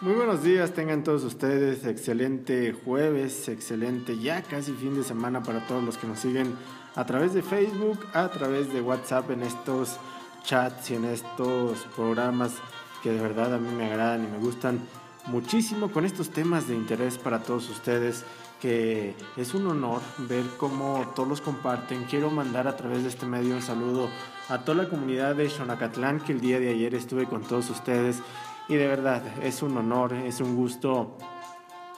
Muy buenos días, tengan todos ustedes. Excelente jueves, excelente ya casi fin de semana para todos los que nos siguen a través de Facebook, a través de WhatsApp en estos chats y en estos programas que de verdad a mí me agradan y me gustan muchísimo con estos temas de interés para todos ustedes que es un honor ver cómo todos los comparten. Quiero mandar a través de este medio un saludo a toda la comunidad de Xonacatlán que el día de ayer estuve con todos ustedes y de verdad es un honor, es un gusto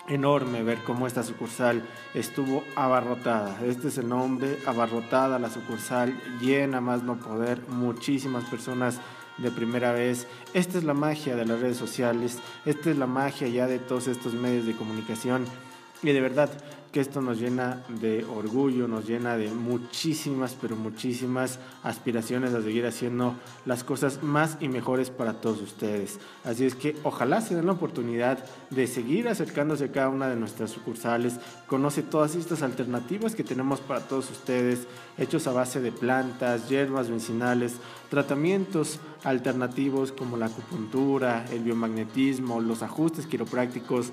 enorme ver cómo esta sucursal estuvo abarrotada. Este es el nombre, abarrotada la sucursal, llena más no poder, muchísimas personas de primera vez. Esta es la magia de las redes sociales, esta es la magia ya de todos estos medios de comunicación y de verdad que esto nos llena de orgullo, nos llena de muchísimas, pero muchísimas aspiraciones a seguir haciendo las cosas más y mejores para todos ustedes. Así es que ojalá se den la oportunidad de seguir acercándose a cada una de nuestras sucursales, conoce todas estas alternativas que tenemos para todos ustedes, hechos a base de plantas, hierbas medicinales, tratamientos alternativos como la acupuntura, el biomagnetismo, los ajustes quiroprácticos,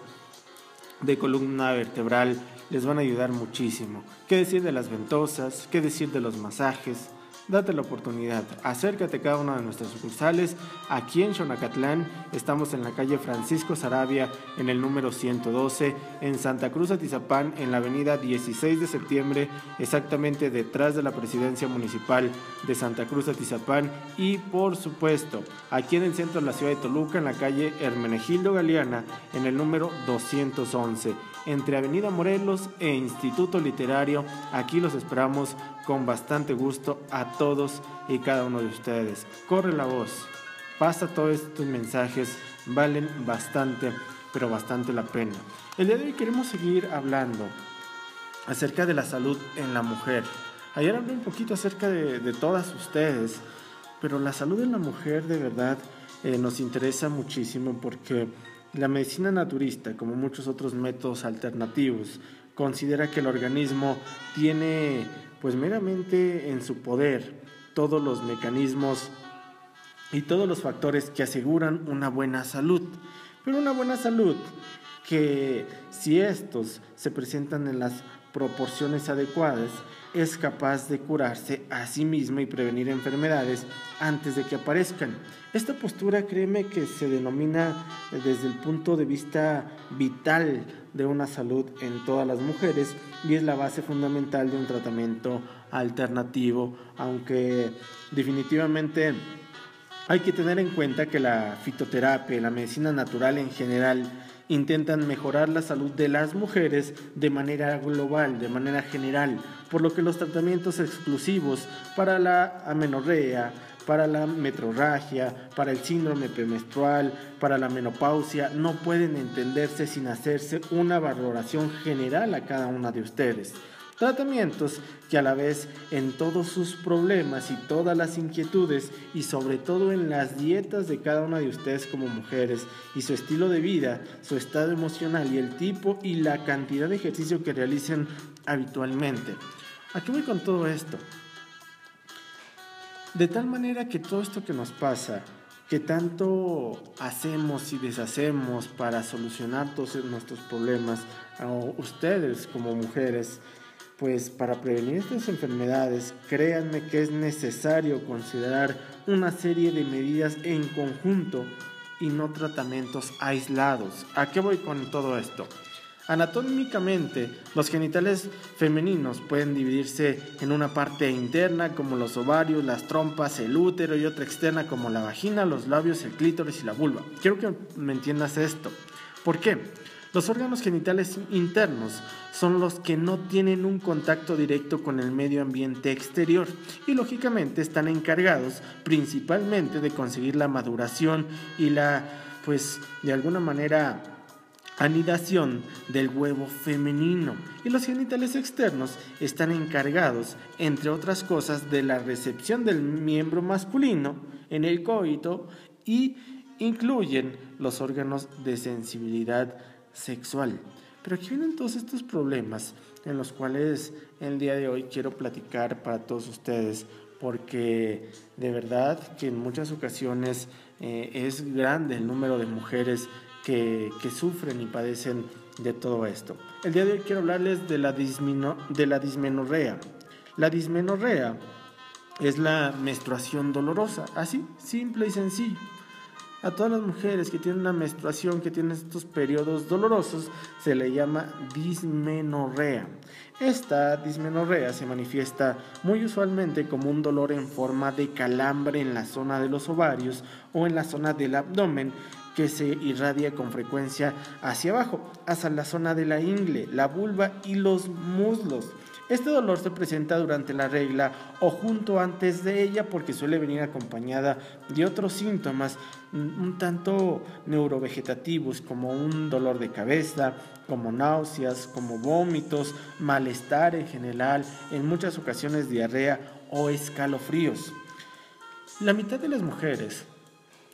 de columna vertebral les van a ayudar muchísimo. ¿Qué decir de las ventosas? ¿Qué decir de los masajes? Date la oportunidad, acércate a cada una de nuestras sucursales. Aquí en Xonacatlán estamos en la calle Francisco Sarabia en el número 112, en Santa Cruz Atizapán en la avenida 16 de septiembre, exactamente detrás de la presidencia municipal de Santa Cruz Atizapán. Y por supuesto aquí en el centro de la ciudad de Toluca en la calle Hermenegildo Galeana en el número 211 entre Avenida Morelos e Instituto Literario. Aquí los esperamos con bastante gusto a todos y cada uno de ustedes. Corre la voz, pasa todos estos mensajes, valen bastante, pero bastante la pena. El día de hoy queremos seguir hablando acerca de la salud en la mujer. Ayer hablé un poquito acerca de, todas ustedes, pero la salud en la mujer de verdad eh, nos interesa muchísimo porque la medicina naturista, como muchos otros métodos alternativos, considera que el organismo tiene pues meramente en su poder todos los mecanismos y todos los factores que aseguran una buena salud. Pero una buena salud que si estos se presentan en las proporciones adecuadas, es capaz de curarse a sí misma y prevenir enfermedades antes de que aparezcan. Esta postura, créeme que se denomina desde el punto de vista vital de una salud en todas las mujeres y es la base fundamental de un tratamiento alternativo, aunque definitivamente hay que tener en cuenta que la fitoterapia y la medicina natural en general intentan mejorar la salud de las mujeres de manera global, de manera general, por lo que los tratamientos exclusivos para la amenorrea, para la metrorragia, para el síndrome premenstrual, para la menopausia, no pueden entenderse sin hacerse una valoración general a cada una de ustedes. Tratamientos que a la vez en todos sus problemas y todas las inquietudes y sobre todo en las dietas de cada una de ustedes como mujeres y su estilo de vida, su estado emocional y el tipo y la cantidad de ejercicio que realicen habitualmente. ¿A qué voy con todo esto? De tal manera que todo esto que nos pasa, que tanto hacemos y deshacemos para solucionar todos nuestros problemas, a ustedes como mujeres, pues para prevenir estas enfermedades, créanme que es necesario considerar una serie de medidas en conjunto y no tratamientos aislados. ¿A qué voy con todo esto? Anatómicamente, los genitales femeninos pueden dividirse en una parte interna como los ovarios, las trompas, el útero y otra externa como la vagina, los labios, el clítoris y la vulva. Quiero que me entiendas esto. ¿Por qué? Los órganos genitales internos son los que no tienen un contacto directo con el medio ambiente exterior y lógicamente están encargados principalmente de conseguir la maduración y la, pues, de alguna manera anidación del huevo femenino. Y los genitales externos están encargados, entre otras cosas, de la recepción del miembro masculino en el coito y incluyen los órganos de sensibilidad sexual. Pero aquí vienen todos estos problemas en los cuales el día de hoy quiero platicar para todos ustedes, porque de verdad que en muchas ocasiones eh, es grande el número de mujeres que, sufren y padecen de todo esto. El día de hoy quiero hablarles de la, de la dismenorrea. La dismenorrea es la menstruación dolorosa, así, simple y sencillo. A todas las mujeres que tienen una menstruación, que tienen estos periodos dolorosos, se le llama dismenorrea. Esta dismenorrea se manifiesta muy usualmente como un dolor en forma de calambre en la zona de los ovarios o en la zona del abdomen que se irradia con frecuencia hacia abajo, hasta la zona de la ingle, la vulva y los muslos. Este dolor se presenta durante la regla o junto antes de ella porque suele venir acompañada de otros síntomas un tanto neurovegetativos como un dolor de cabeza, como náuseas, como vómitos, malestar en general, en muchas ocasiones diarrea o escalofríos. La mitad de las mujeres,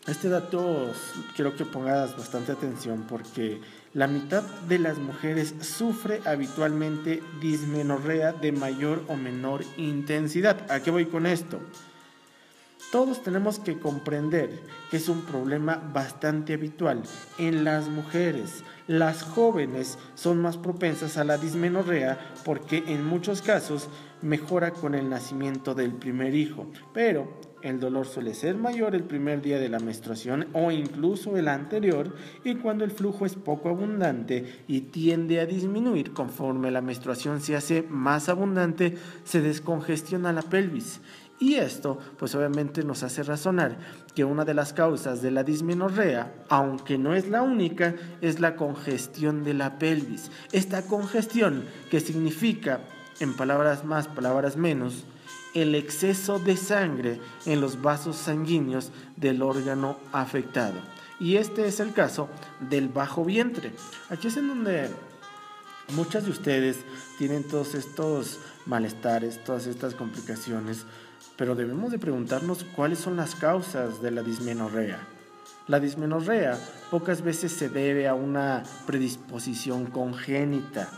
este dato quiero que pongas bastante atención porque la mitad de las mujeres sufre habitualmente dismenorrea de mayor o menor intensidad. ¿A qué voy con esto? Todos tenemos que comprender que es un problema bastante habitual en las mujeres. Las jóvenes son más propensas a la dismenorrea porque en muchos casos mejora con el nacimiento del primer hijo, pero el dolor suele ser mayor el primer día de la menstruación o incluso el anterior y cuando el flujo es poco abundante y tiende a disminuir conforme la menstruación se hace más abundante, se descongestiona la pelvis. Y esto, pues obviamente nos hace razonar que una de las causas de la dismenorrea, aunque no es la única, es la congestión de la pelvis. Esta congestión, que significa, en palabras más, palabras menos, el exceso de sangre en los vasos sanguíneos del órgano afectado. Y este es el caso del bajo vientre. Aquí es en donde muchas de ustedes tienen todos estos malestares, todas estas complicaciones, pero debemos de preguntarnos cuáles son las causas de la dismenorrea. La dismenorrea pocas veces se debe a una predisposición congénita,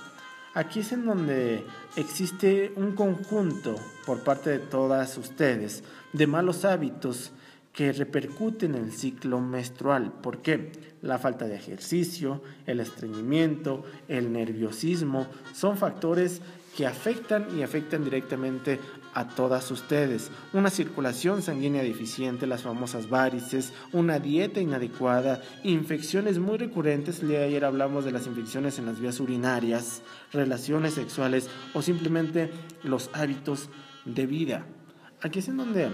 Aquí es en donde existe un conjunto por parte de todas ustedes de malos hábitos que repercuten en el ciclo menstrual. ¿Por qué? La falta de ejercicio, el estreñimiento, el nerviosismo son factores que afectan y afectan directamente a todas ustedes. Una circulación sanguínea deficiente, las famosas varices, una dieta inadecuada, infecciones muy recurrentes. El ayer hablamos de las infecciones en las vías urinarias, relaciones sexuales o simplemente los hábitos de vida. Aquí es en donde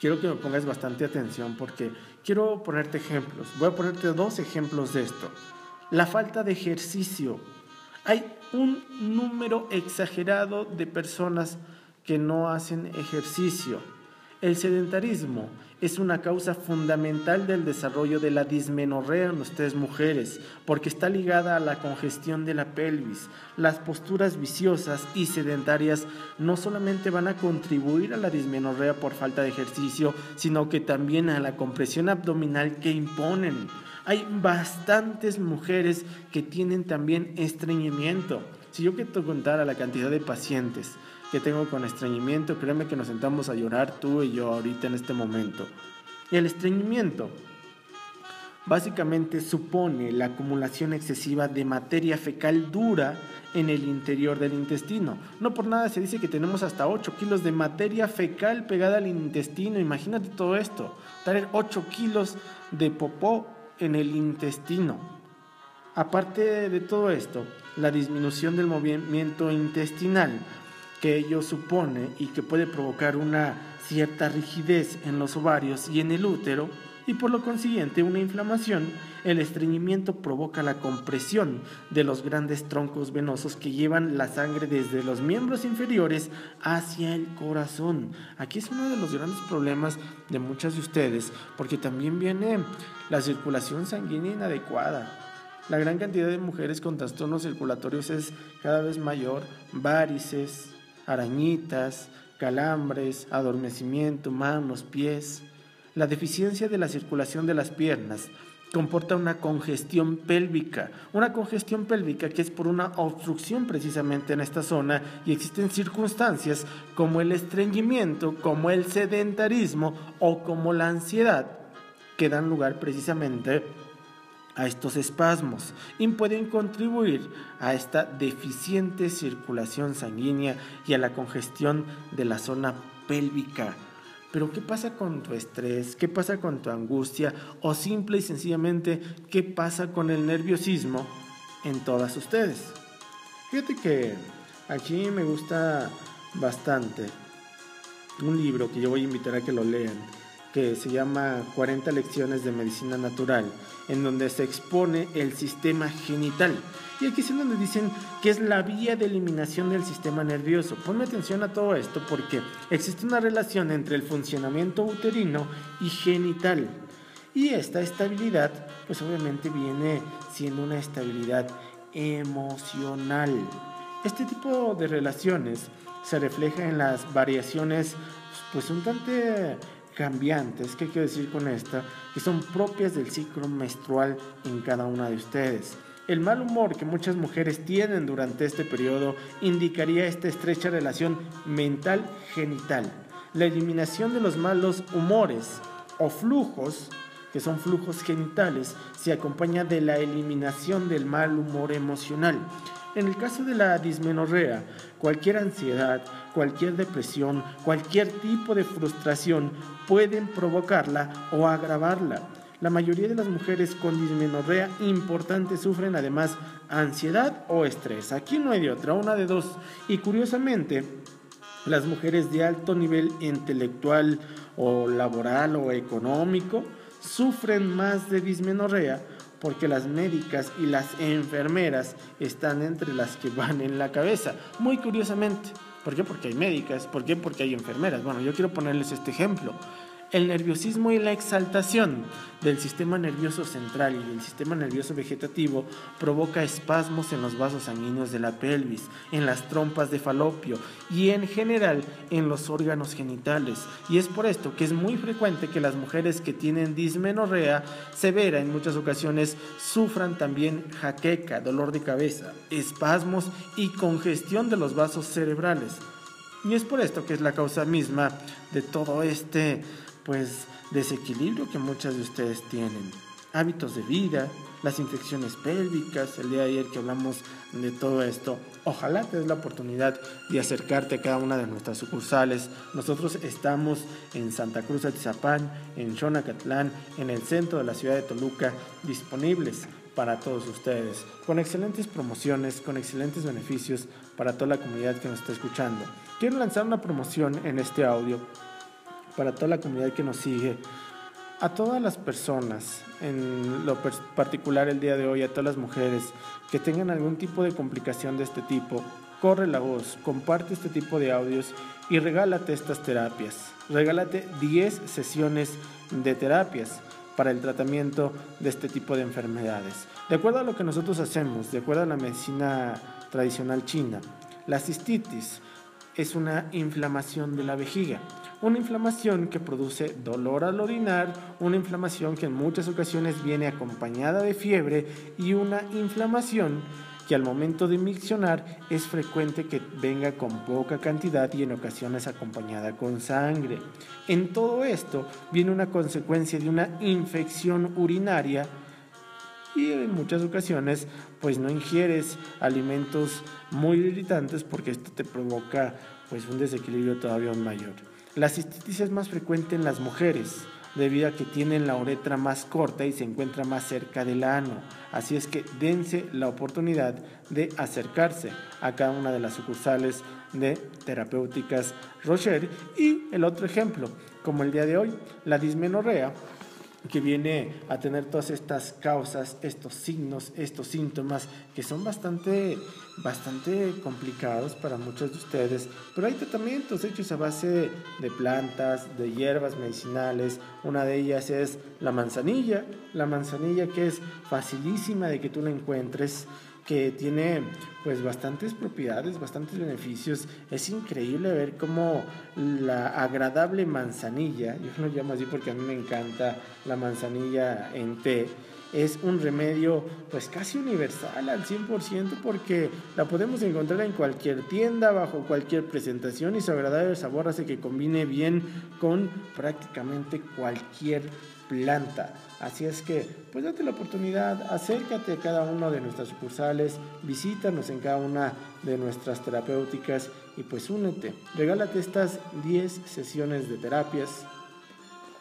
quiero que me pongas bastante atención porque quiero ponerte ejemplos. Voy a ponerte dos ejemplos de esto. La falta de ejercicio. Hay un número exagerado de personas que no hacen ejercicio. El sedentarismo es una causa fundamental del desarrollo de la dismenorrea en ustedes mujeres, porque está ligada a la congestión de la pelvis. Las posturas viciosas y sedentarias no solamente van a contribuir a la dismenorrea por falta de ejercicio, sino que también a la compresión abdominal que imponen. Hay bastantes mujeres que tienen también estreñimiento. Si yo que te contara la cantidad de pacientes que tengo con estreñimiento, créeme que nos sentamos a llorar tú y yo ahorita en este momento. Y el estreñimiento básicamente supone la acumulación excesiva de materia fecal dura en el interior del intestino. No por nada se dice que tenemos hasta 8 kilos de materia fecal pegada al intestino. Imagínate todo esto, traer 8 kilos de popó en el intestino. Aparte de todo esto, la disminución del movimiento intestinal que ello supone y que puede provocar una cierta rigidez en los ovarios y en el útero y por lo consiguiente una inflamación, el estreñimiento provoca la compresión de los grandes troncos venosos que llevan la sangre desde los miembros inferiores hacia el corazón. Aquí es uno de los grandes problemas de muchas de ustedes, porque también viene la circulación sanguínea inadecuada. La gran cantidad de mujeres con trastornos circulatorios es cada vez mayor, varices, arañitas, calambres, adormecimiento, manos, pies. La deficiencia de la circulación de las piernas comporta una congestión pélvica, una congestión pélvica que es por una obstrucción precisamente en esta zona y existen circunstancias como el estreñimiento, como el sedentarismo o como la ansiedad que dan lugar precisamente a estos espasmos y pueden contribuir a esta deficiente circulación sanguínea y a la congestión de la zona pélvica. Pero ¿qué pasa con tu estrés? ¿Qué pasa con tu angustia? O simple y sencillamente, ¿qué pasa con el nerviosismo en todas ustedes? Fíjate que aquí me gusta bastante un libro que yo voy a invitar a que lo lean que se llama 40 lecciones de medicina natural, en donde se expone el sistema genital. Y aquí es donde dicen que es la vía de eliminación del sistema nervioso. Ponme atención a todo esto porque existe una relación entre el funcionamiento uterino y genital. Y esta estabilidad, pues obviamente viene siendo una estabilidad emocional. Este tipo de relaciones se refleja en las variaciones, pues un tanto cambiantes, ¿qué quiero decir con esta? Que son propias del ciclo menstrual en cada una de ustedes. El mal humor que muchas mujeres tienen durante este periodo indicaría esta estrecha relación mental-genital. La eliminación de los malos humores o flujos, que son flujos genitales, se acompaña de la eliminación del mal humor emocional. En el caso de la dismenorrea, cualquier ansiedad, cualquier depresión, cualquier tipo de frustración pueden provocarla o agravarla. La mayoría de las mujeres con dismenorrea importante sufren además ansiedad o estrés. Aquí no hay de otra, una de dos. Y curiosamente, las mujeres de alto nivel intelectual o laboral o económico sufren más de dismenorrea porque las médicas y las enfermeras están entre las que van en la cabeza. Muy curiosamente. ¿Por qué? Porque hay médicas. ¿Por qué? Porque hay enfermeras. Bueno, yo quiero ponerles este ejemplo. El nerviosismo y la exaltación del sistema nervioso central y del sistema nervioso vegetativo provoca espasmos en los vasos sanguíneos de la pelvis, en las trompas de falopio y en general en los órganos genitales. Y es por esto que es muy frecuente que las mujeres que tienen dismenorrea severa en muchas ocasiones sufran también jaqueca, dolor de cabeza, espasmos y congestión de los vasos cerebrales. Y es por esto que es la causa misma de todo este pues desequilibrio que muchas de ustedes tienen. Hábitos de vida, las infecciones pélvicas, el día de ayer que hablamos de todo esto. Ojalá te des la oportunidad de acercarte a cada una de nuestras sucursales. Nosotros estamos en Santa Cruz Atizapán, en Xonacatlán, en el centro de la ciudad de Toluca, disponibles para todos ustedes, con excelentes promociones, con excelentes beneficios para toda la comunidad que nos está escuchando. Quiero lanzar una promoción en este audio para toda la comunidad que nos sigue, a todas las personas, en lo particular el día de hoy, a todas las mujeres que tengan algún tipo de complicación de este tipo, corre la voz, comparte este tipo de audios y regálate estas terapias. Regálate 10 sesiones de terapias para el tratamiento de este tipo de enfermedades. De acuerdo a lo que nosotros hacemos, de acuerdo a la medicina tradicional china, la cistitis es una inflamación de la vejiga una inflamación que produce dolor al orinar, una inflamación que en muchas ocasiones viene acompañada de fiebre y una inflamación que al momento de miccionar es frecuente que venga con poca cantidad y en ocasiones acompañada con sangre. En todo esto viene una consecuencia de una infección urinaria y en muchas ocasiones pues no ingieres alimentos muy irritantes porque esto te provoca pues un desequilibrio todavía mayor. La cistitis es más frecuente en las mujeres, debido a que tienen la uretra más corta y se encuentra más cerca del ano. Así es que dense la oportunidad de acercarse a cada una de las sucursales de terapéuticas Rocher. Y el otro ejemplo, como el día de hoy, la dismenorrea que viene a tener todas estas causas, estos signos, estos síntomas que son bastante, bastante complicados para muchos de ustedes, pero hay tratamientos hechos a base de plantas, de hierbas medicinales, una de ellas es la manzanilla, la manzanilla que es facilísima de que tú la encuentres, que tiene pues bastantes propiedades, bastantes beneficios. Es increíble ver cómo la agradable manzanilla, yo lo llamo así porque a mí me encanta la manzanilla en té, es un remedio pues casi universal al 100% porque la podemos encontrar en cualquier tienda, bajo cualquier presentación y su agradable sabor hace que combine bien con prácticamente cualquier planta. Así es que, pues date la oportunidad, acércate a cada uno de nuestras sucursales, visítanos en cada una de nuestras terapéuticas y pues únete. Regálate estas 10 sesiones de terapias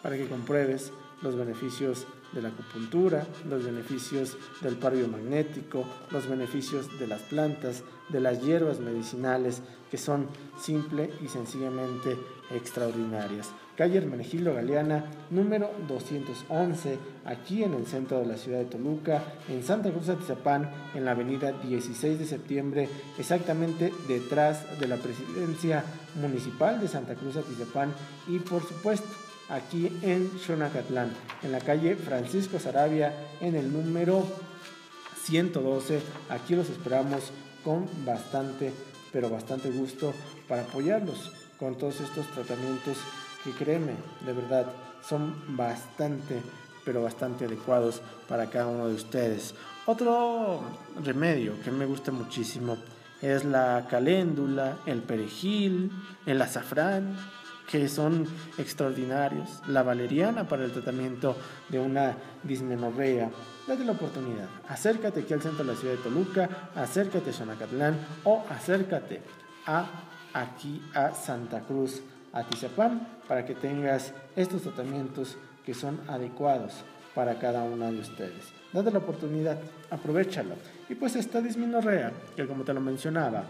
para que compruebes los beneficios de la acupuntura, los beneficios del par magnético, los beneficios de las plantas, de las hierbas medicinales que son simple y sencillamente extraordinarias. Calle Hermenegildo Galeana, número 211, aquí en el centro de la ciudad de Toluca, en Santa Cruz Atizapán, en la avenida 16 de septiembre, exactamente detrás de la presidencia municipal de Santa Cruz Atizapán y por supuesto aquí en Xonacatlán, en la calle Francisco Sarabia, en el número 112. Aquí los esperamos con bastante, pero bastante gusto para apoyarlos con todos estos tratamientos que créeme, de verdad, son bastante, pero bastante adecuados para cada uno de ustedes. Otro remedio que me gusta muchísimo es la caléndula, el perejil, el azafrán, que son extraordinarios. La valeriana para el tratamiento de una dismenorrea. Date la oportunidad. Acércate aquí al centro de la ciudad de Toluca, acércate a Xonacatlán o acércate a aquí a Santa Cruz, a Tizapán, para que tengas estos tratamientos que son adecuados para cada una de ustedes. Date la oportunidad, aprovechalo. Y pues esta dismenorrea, que como te lo mencionaba,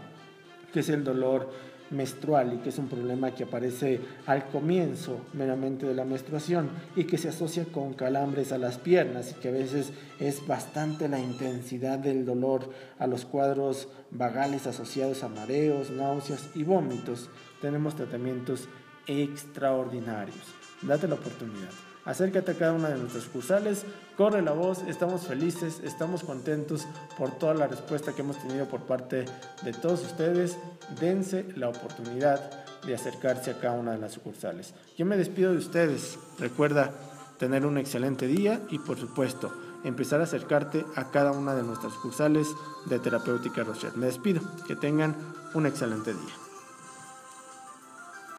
que es el dolor menstrual y que es un problema que aparece al comienzo meramente de la menstruación y que se asocia con calambres a las piernas y que a veces es bastante la intensidad del dolor a los cuadros vagales asociados a mareos, náuseas y vómitos. Tenemos tratamientos extraordinarios. Date la oportunidad. Acércate a cada una de nuestras sucursales, corre la voz, estamos felices, estamos contentos por toda la respuesta que hemos tenido por parte de todos ustedes. Dense la oportunidad de acercarse a cada una de las sucursales. Yo me despido de ustedes. Recuerda tener un excelente día y por supuesto empezar a acercarte a cada una de nuestras sucursales de Terapéutica Rochette. Me despido. Que tengan un excelente día.